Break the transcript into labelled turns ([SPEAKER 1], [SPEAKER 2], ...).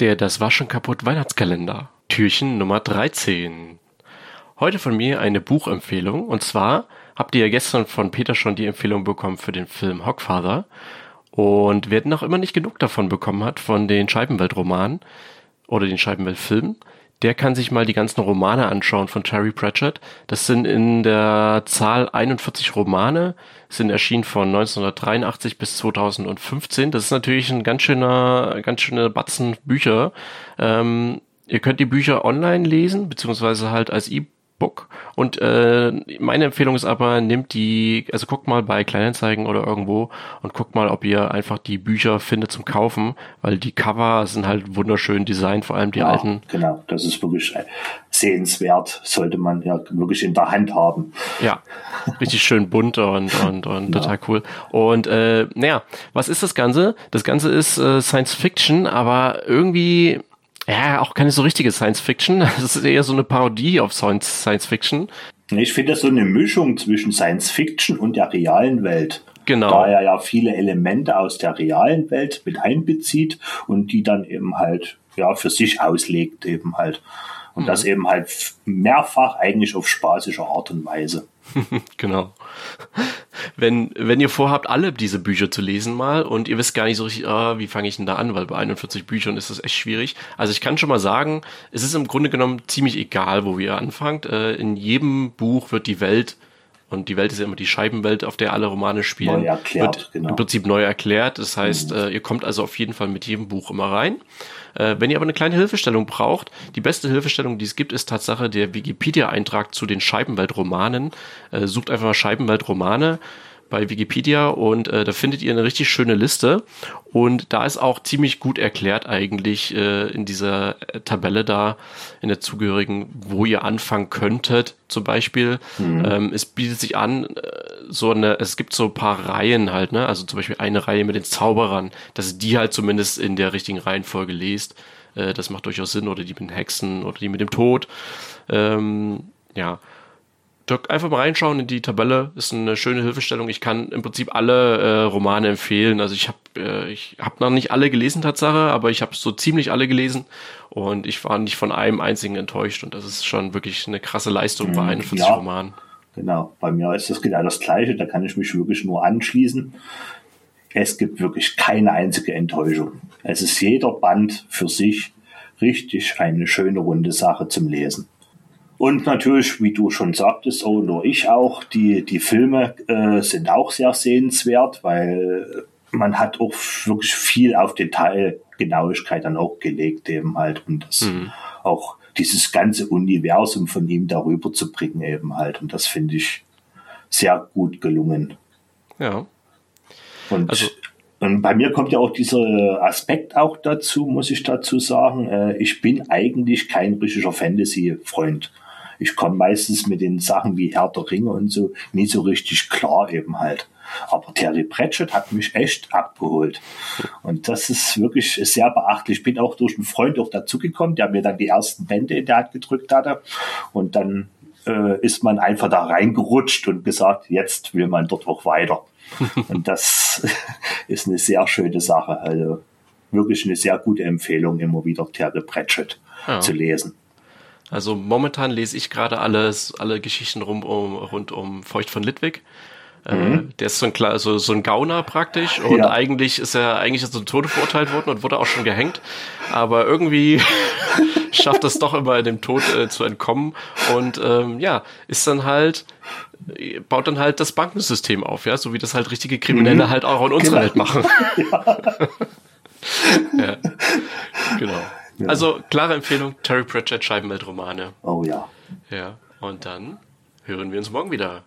[SPEAKER 1] Der Das Waschen kaputt Weihnachtskalender. Türchen Nummer 13. Heute von mir eine Buchempfehlung. Und zwar habt ihr ja gestern von Peter schon die Empfehlung bekommen für den Film Hockfather. Und wer noch immer nicht genug davon bekommen hat, von den Scheibenweltromanen oder den Scheibenweltfilmen, der kann sich mal die ganzen Romane anschauen von Terry Pratchett. Das sind in der Zahl 41 Romane, sind erschienen von 1983 bis 2015. Das ist natürlich ein ganz schöner, ganz schöner Batzen Bücher. Ähm, ihr könnt die Bücher online lesen, beziehungsweise halt als E-Book Book. Und äh, meine Empfehlung ist aber, nimmt die, also guckt mal bei Kleinanzeigen oder irgendwo und guckt mal, ob ihr einfach die Bücher findet zum Kaufen, weil die Cover sind halt wunderschön designt, vor allem die
[SPEAKER 2] ja,
[SPEAKER 1] alten.
[SPEAKER 2] Genau, das ist wirklich sehenswert, sollte man ja wirklich in der Hand haben.
[SPEAKER 1] Ja, richtig schön bunt und, und, und ja. total cool. Und äh, naja, was ist das Ganze? Das Ganze ist äh, Science Fiction, aber irgendwie ja, auch keine so richtige Science Fiction. Das ist eher so eine Parodie auf Science Fiction.
[SPEAKER 2] Ich finde das so eine Mischung zwischen Science Fiction und der realen Welt.
[SPEAKER 1] Genau.
[SPEAKER 2] Da er ja viele Elemente aus der realen Welt mit einbezieht und die dann eben halt ja für sich auslegt eben halt. Und mhm. das eben halt mehrfach eigentlich auf spaßige Art und Weise.
[SPEAKER 1] genau. Wenn, wenn ihr vorhabt, alle diese Bücher zu lesen mal und ihr wisst gar nicht so richtig, oh, wie fange ich denn da an, weil bei 41 Büchern ist das echt schwierig. Also ich kann schon mal sagen, es ist im Grunde genommen ziemlich egal, wo ihr anfangt. Äh, in jedem Buch wird die Welt und die Welt ist ja immer die Scheibenwelt, auf der alle Romane spielen.
[SPEAKER 2] Neu erklärt,
[SPEAKER 1] wird
[SPEAKER 2] genau.
[SPEAKER 1] Im Prinzip neu erklärt. Das heißt, mhm. äh, ihr kommt also auf jeden Fall mit jedem Buch immer rein. Äh, wenn ihr aber eine kleine Hilfestellung braucht, die beste Hilfestellung, die es gibt, ist Tatsache der Wikipedia-Eintrag zu den Scheibenweltromanen. Äh, sucht einfach mal Scheibenweltromane bei Wikipedia und äh, da findet ihr eine richtig schöne Liste und da ist auch ziemlich gut erklärt eigentlich äh, in dieser äh, Tabelle da in der zugehörigen, wo ihr anfangen könntet zum Beispiel. Mhm. Ähm, es bietet sich an, äh, so eine, es gibt so ein paar Reihen halt, ne? Also zum Beispiel eine Reihe mit den Zauberern, dass ihr die halt zumindest in der richtigen Reihenfolge lest. Äh, das macht durchaus Sinn oder die mit den Hexen oder die mit dem Tod. Ähm, ja einfach mal reinschauen in die Tabelle. Ist eine schöne Hilfestellung. Ich kann im Prinzip alle äh, Romane empfehlen. Also ich habe äh, ich hab noch nicht alle gelesen, Tatsache, aber ich habe so ziemlich alle gelesen und ich war nicht von einem einzigen enttäuscht und das ist schon wirklich eine krasse Leistung bei 41 mhm, ja, Romanen.
[SPEAKER 2] Genau, bei mir ist das genau das Gleiche. Da kann ich mich wirklich nur anschließen. Es gibt wirklich keine einzige Enttäuschung. Es ist jeder Band für sich richtig eine schöne runde Sache zum Lesen. Und natürlich, wie du schon sagtest, oh, nur ich auch, die, die Filme äh, sind auch sehr sehenswert, weil man hat auch wirklich viel auf Detailgenauigkeit dann auch gelegt eben halt und das mhm. auch dieses ganze Universum von ihm darüber zu bringen eben halt und das finde ich sehr gut gelungen.
[SPEAKER 1] Ja.
[SPEAKER 2] Und, also, und bei mir kommt ja auch dieser Aspekt auch dazu, muss ich dazu sagen. Äh, ich bin eigentlich kein richtiger Fantasy-Freund ich komme meistens mit den Sachen wie Herr der Ringe und so nie so richtig klar eben halt. Aber Terry Pratchett hat mich echt abgeholt. Und das ist wirklich sehr beachtlich. Ich bin auch durch einen Freund auch dazugekommen, der mir dann die ersten Bände in der Hand gedrückt hatte. Und dann äh, ist man einfach da reingerutscht und gesagt, jetzt will man dort auch weiter. und das ist eine sehr schöne Sache. Also wirklich eine sehr gute Empfehlung, immer wieder Terry Pratchett ja. zu lesen.
[SPEAKER 1] Also momentan lese ich gerade alles, alle Geschichten rum, um, rund um Feucht von Litwig. Äh, mhm. der ist so ein, so, so ein Gauner praktisch und ja. eigentlich ist er eigentlich zum Tode verurteilt worden und wurde auch schon gehängt. Aber irgendwie schafft es doch immer dem Tod äh, zu entkommen und ähm, ja, ist dann halt baut dann halt das Bankensystem auf, ja, so wie das halt richtige Kriminelle mhm. halt auch in unserer genau. Welt machen. ja. ja. Genau. Also klare Empfehlung, Terry Pratchett Scheibenweltromane.
[SPEAKER 2] Oh ja.
[SPEAKER 1] Ja, und dann hören wir uns morgen wieder.